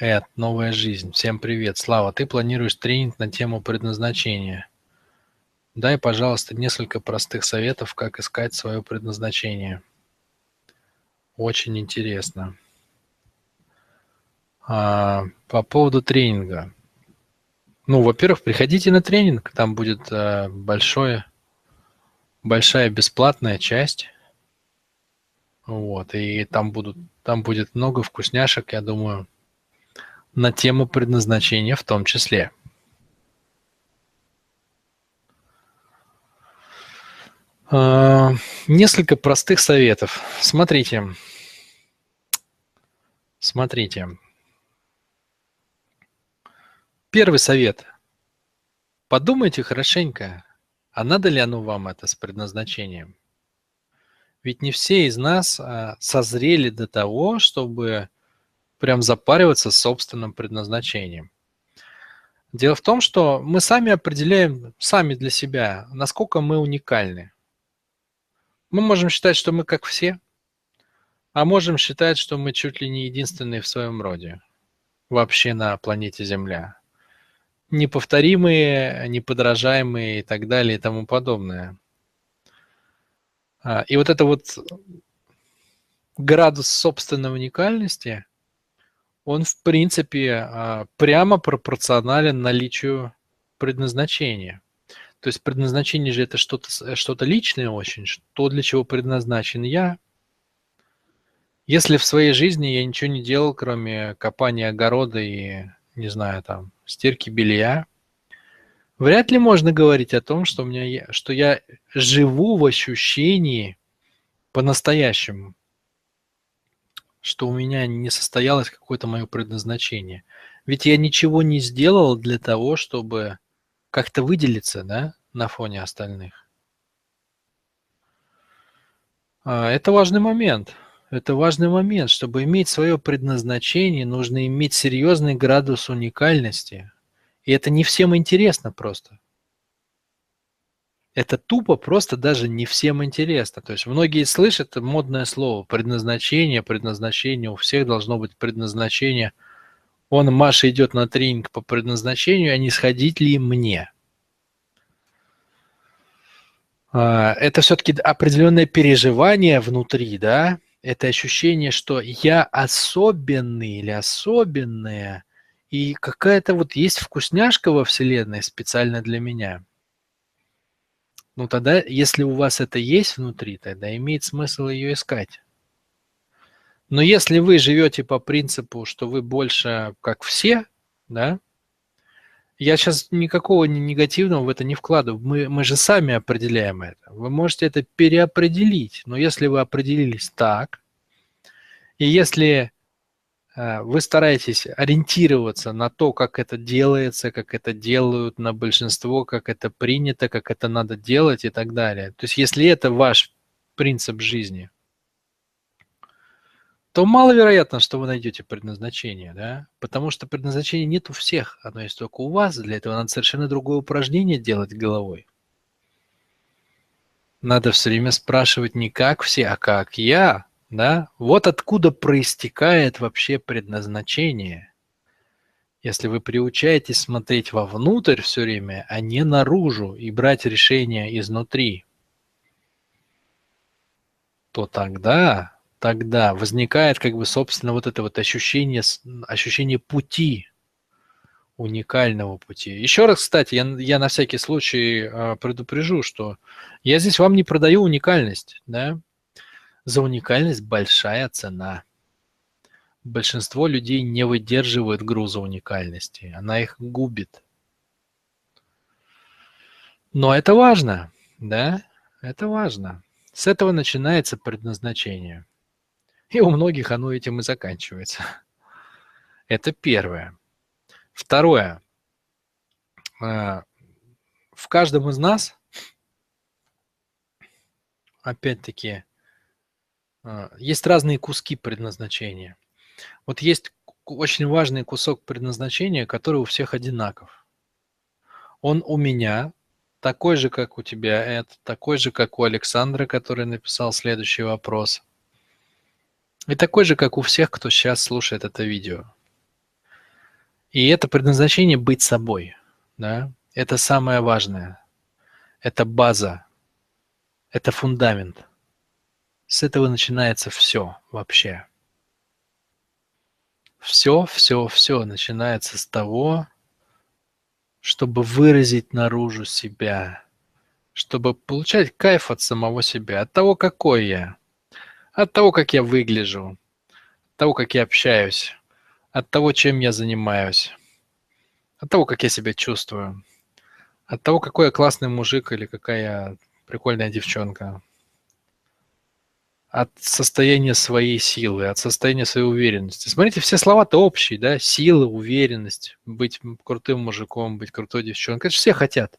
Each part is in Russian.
Эд, новая жизнь. Всем привет. Слава, ты планируешь тренинг на тему предназначения. Дай, пожалуйста, несколько простых советов, как искать свое предназначение. Очень интересно. А, по поводу тренинга. Ну, во-первых, приходите на тренинг, там будет а, большое, большая бесплатная часть. Вот, и там будут, там будет много вкусняшек, я думаю, на тему предназначения в том числе. А, несколько простых советов. Смотрите. Смотрите. Первый совет. Подумайте хорошенько, а надо ли оно вам это с предназначением? Ведь не все из нас а, созрели до того, чтобы прям запариваться собственным предназначением. Дело в том, что мы сами определяем, сами для себя, насколько мы уникальны. Мы можем считать, что мы как все, а можем считать, что мы чуть ли не единственные в своем роде вообще на планете Земля. Неповторимые, неподражаемые и так далее и тому подобное. А, и вот это вот градус собственной уникальности – он, в принципе, а, прямо пропорционален наличию предназначения. То есть предназначение же это что-то что личное очень, что для чего предназначен я. Если в своей жизни я ничего не делал, кроме копания огорода и, не знаю, там, стирки белья, вряд ли можно говорить о том, что, у меня, что я живу в ощущении по-настоящему что у меня не состоялось какое-то мое предназначение. Ведь я ничего не сделал для того, чтобы как-то выделиться, да, на фоне остальных. А, это важный момент. Это важный момент. Чтобы иметь свое предназначение, нужно иметь серьезный градус уникальности. И это не всем интересно просто это тупо просто даже не всем интересно. То есть многие слышат модное слово предназначение, предназначение, у всех должно быть предназначение. Он, Маша, идет на тренинг по предназначению, а не сходить ли мне? А, это все-таки определенное переживание внутри, да? Это ощущение, что я особенный или особенная, и какая-то вот есть вкусняшка во Вселенной специально для меня – ну тогда, если у вас это есть внутри, тогда имеет смысл ее искать. Но если вы живете по принципу, что вы больше как все, да, я сейчас никакого негативного в это не вкладываю. Мы, мы же сами определяем это. Вы можете это переопределить. Но если вы определились так, и если вы стараетесь ориентироваться на то, как это делается, как это делают на большинство, как это принято, как это надо делать и так далее. То есть если это ваш принцип жизни, то маловероятно, что вы найдете предназначение, да? Потому что предназначения нет у всех, оно есть только у вас. Для этого надо совершенно другое упражнение делать головой. Надо все время спрашивать не как все, а как я, да? Вот откуда проистекает вообще предназначение. Если вы приучаетесь смотреть вовнутрь все время, а не наружу и брать решения изнутри, то тогда, тогда возникает как бы собственно вот это вот ощущение, ощущение пути, уникального пути. Еще раз, кстати, я, я на всякий случай э, предупрежу, что я здесь вам не продаю уникальность, да, за уникальность большая цена. Большинство людей не выдерживают груза уникальности, она их губит. Но это важно, да, это важно. С этого начинается предназначение. И у многих оно этим и заканчивается. Это первое. Второе. А, в каждом из нас, опять-таки, есть разные куски предназначения. Вот есть очень важный кусок предназначения, который у всех одинаков. Он у меня такой же, как у тебя, это такой же, как у Александра, который написал следующий вопрос. И такой же, как у всех, кто сейчас слушает это видео. И это предназначение быть собой. Да? Это самое важное. Это база. Это фундамент. С этого начинается все вообще. Все, все, все начинается с того, чтобы выразить наружу себя, чтобы получать кайф от самого себя, от того, какой я, от того, как я выгляжу, от того, как я общаюсь, от того, чем я занимаюсь, от того, как я себя чувствую, от того, какой я классный мужик или какая прикольная девчонка, от состояния своей силы, от состояния своей уверенности. Смотрите, все слова-то общие, да? Сила, уверенность, быть крутым мужиком, быть крутой девчонкой. Это же все хотят.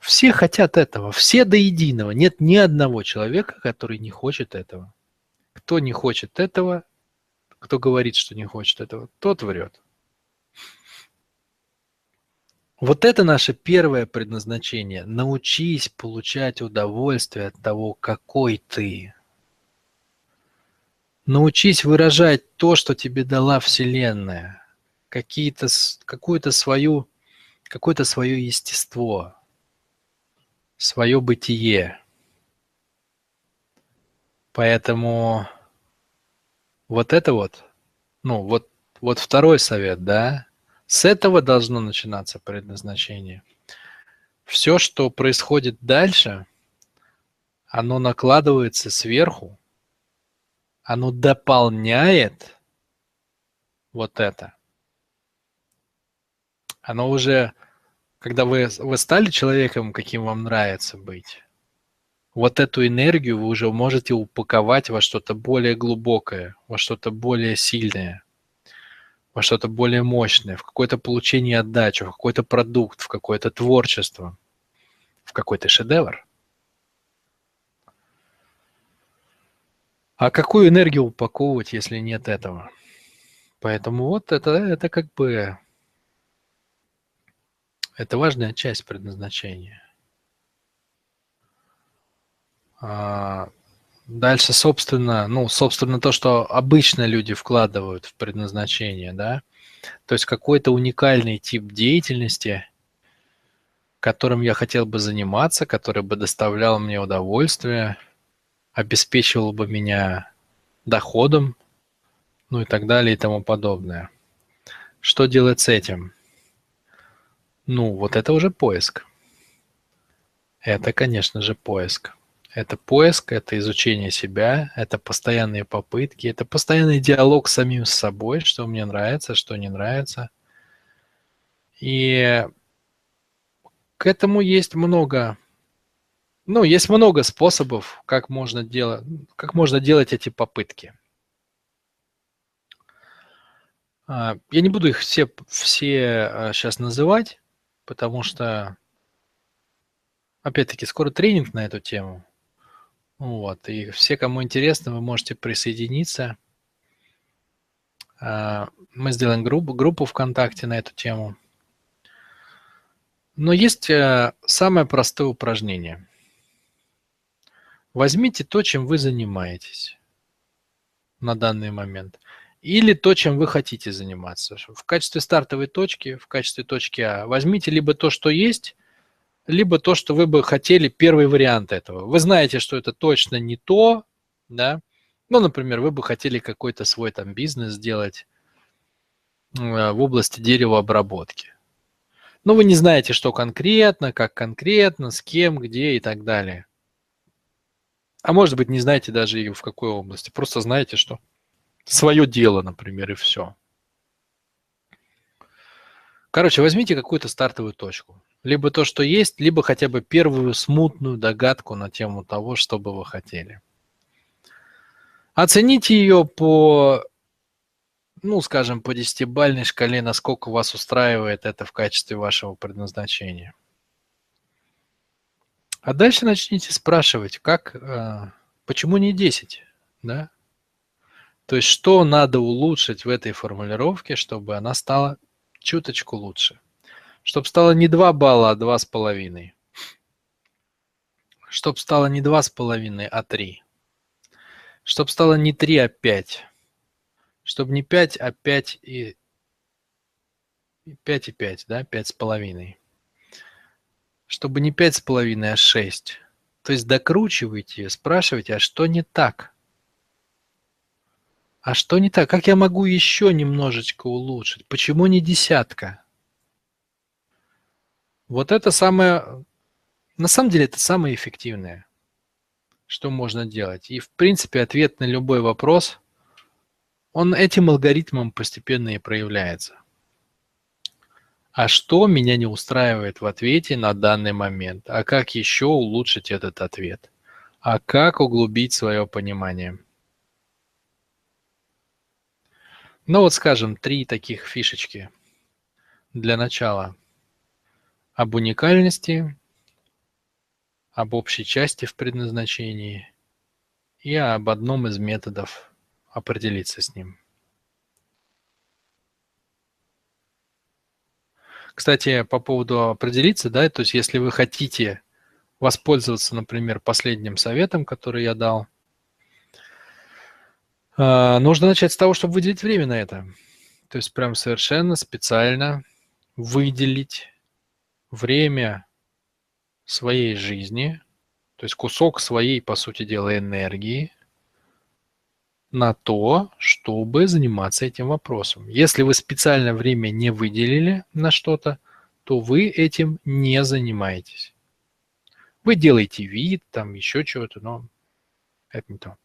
Все хотят этого, все до единого. Нет ни одного человека, который не хочет этого. Кто не хочет этого, кто говорит, что не хочет этого, тот врет. Вот это наше первое предназначение. Научись получать удовольствие от того, какой ты. Научись выражать то, что тебе дала Вселенная. Какие-то, какую-то свою, какое-то свое естество, свое бытие. Поэтому вот это вот, ну вот, вот второй совет, да, с этого должно начинаться предназначение. Все, что происходит дальше, оно накладывается сверху, оно дополняет вот это. Оно уже, когда вы, вы стали человеком, каким вам нравится быть, вот эту энергию вы уже можете упаковать во что-то более глубокое, во что-то более сильное во что-то более мощное, в какое-то получение отдачи, в какой-то продукт, в какое-то творчество, в какой-то шедевр. А какую энергию упаковывать, если нет этого? Поэтому вот это, это как бы это важная часть предназначения. А, Дальше, собственно, ну, собственно, то, что обычно люди вкладывают в предназначение, да, то есть какой-то уникальный тип деятельности, которым я хотел бы заниматься, который бы доставлял мне удовольствие, обеспечивал бы меня доходом, ну и так далее и тому подобное. Что делать с этим? Ну, вот это уже поиск. Это, конечно же, поиск. Это поиск, это изучение себя, это постоянные попытки, это постоянный диалог с самим собой, что мне нравится, что не нравится. И к этому есть много, ну, есть много способов, как можно делать, как можно делать эти попытки. А, я не буду их все, все сейчас а, называть, потому что, опять-таки, скоро тренинг на эту тему. Вот, и все, кому интересно, вы можете присоединиться. А, мы сделаем группу, группу ВКонтакте на эту тему. Но есть э, самое простое упражнение. Возьмите то, чем вы занимаетесь на данный момент, или то, чем вы хотите заниматься. В качестве стартовой точки, в качестве точки А, возьмите либо то, что есть, либо то, что вы бы хотели, первый вариант этого. Вы знаете, что это точно не то, да, ну, например, вы бы хотели какой-то свой там бизнес сделать э, в области деревообработки. Но вы не знаете, что конкретно, как конкретно, с кем, где и так далее. А может быть, не знаете даже и в какой области. Просто знаете, что свое дело, например, и все. Короче, возьмите какую-то стартовую точку. Либо то, что есть, либо хотя бы первую смутную догадку на тему того, что бы вы хотели. Оцените ее по, ну, скажем, по десятибальной шкале, насколько вас устраивает это в качестве вашего предназначения. А дальше начните спрашивать, как, э, почему не 10, да? То есть, что надо улучшить в этой формулировке, чтобы она стала чуточку лучше. Чтобы стало не 2 балла, а 2,5. Чтобы стало не 2,5, а 3. Чтобы стало не 3, а 5. Чтобы не 5, а 5 и 5,5, да, 5,5. Чтобы не 5,5, а 6. То есть докручивайте, спрашивайте, а что не так? А что не так? Как я могу еще немножечко улучшить? Почему не десятка? Вот это самое... На самом деле это самое эффективное, что можно делать. И в принципе ответ на любой вопрос, он этим алгоритмом постепенно и проявляется. А что меня не устраивает в ответе на данный момент? А как еще улучшить этот ответ? А как углубить свое понимание? Ну вот, скажем, три таких фишечки для начала. Об уникальности, об общей части в предназначении и об одном из методов определиться с ним. Кстати, по поводу определиться, да, то есть если вы хотите воспользоваться, например, последним советом, который я дал, нужно начать с того, чтобы выделить время на это. То есть прям совершенно специально выделить время своей жизни, то есть кусок своей, по сути дела, энергии на то, чтобы заниматься этим вопросом. Если вы специально время не выделили на что-то, то вы этим не занимаетесь. Вы делаете вид, там еще чего-то, но это не то.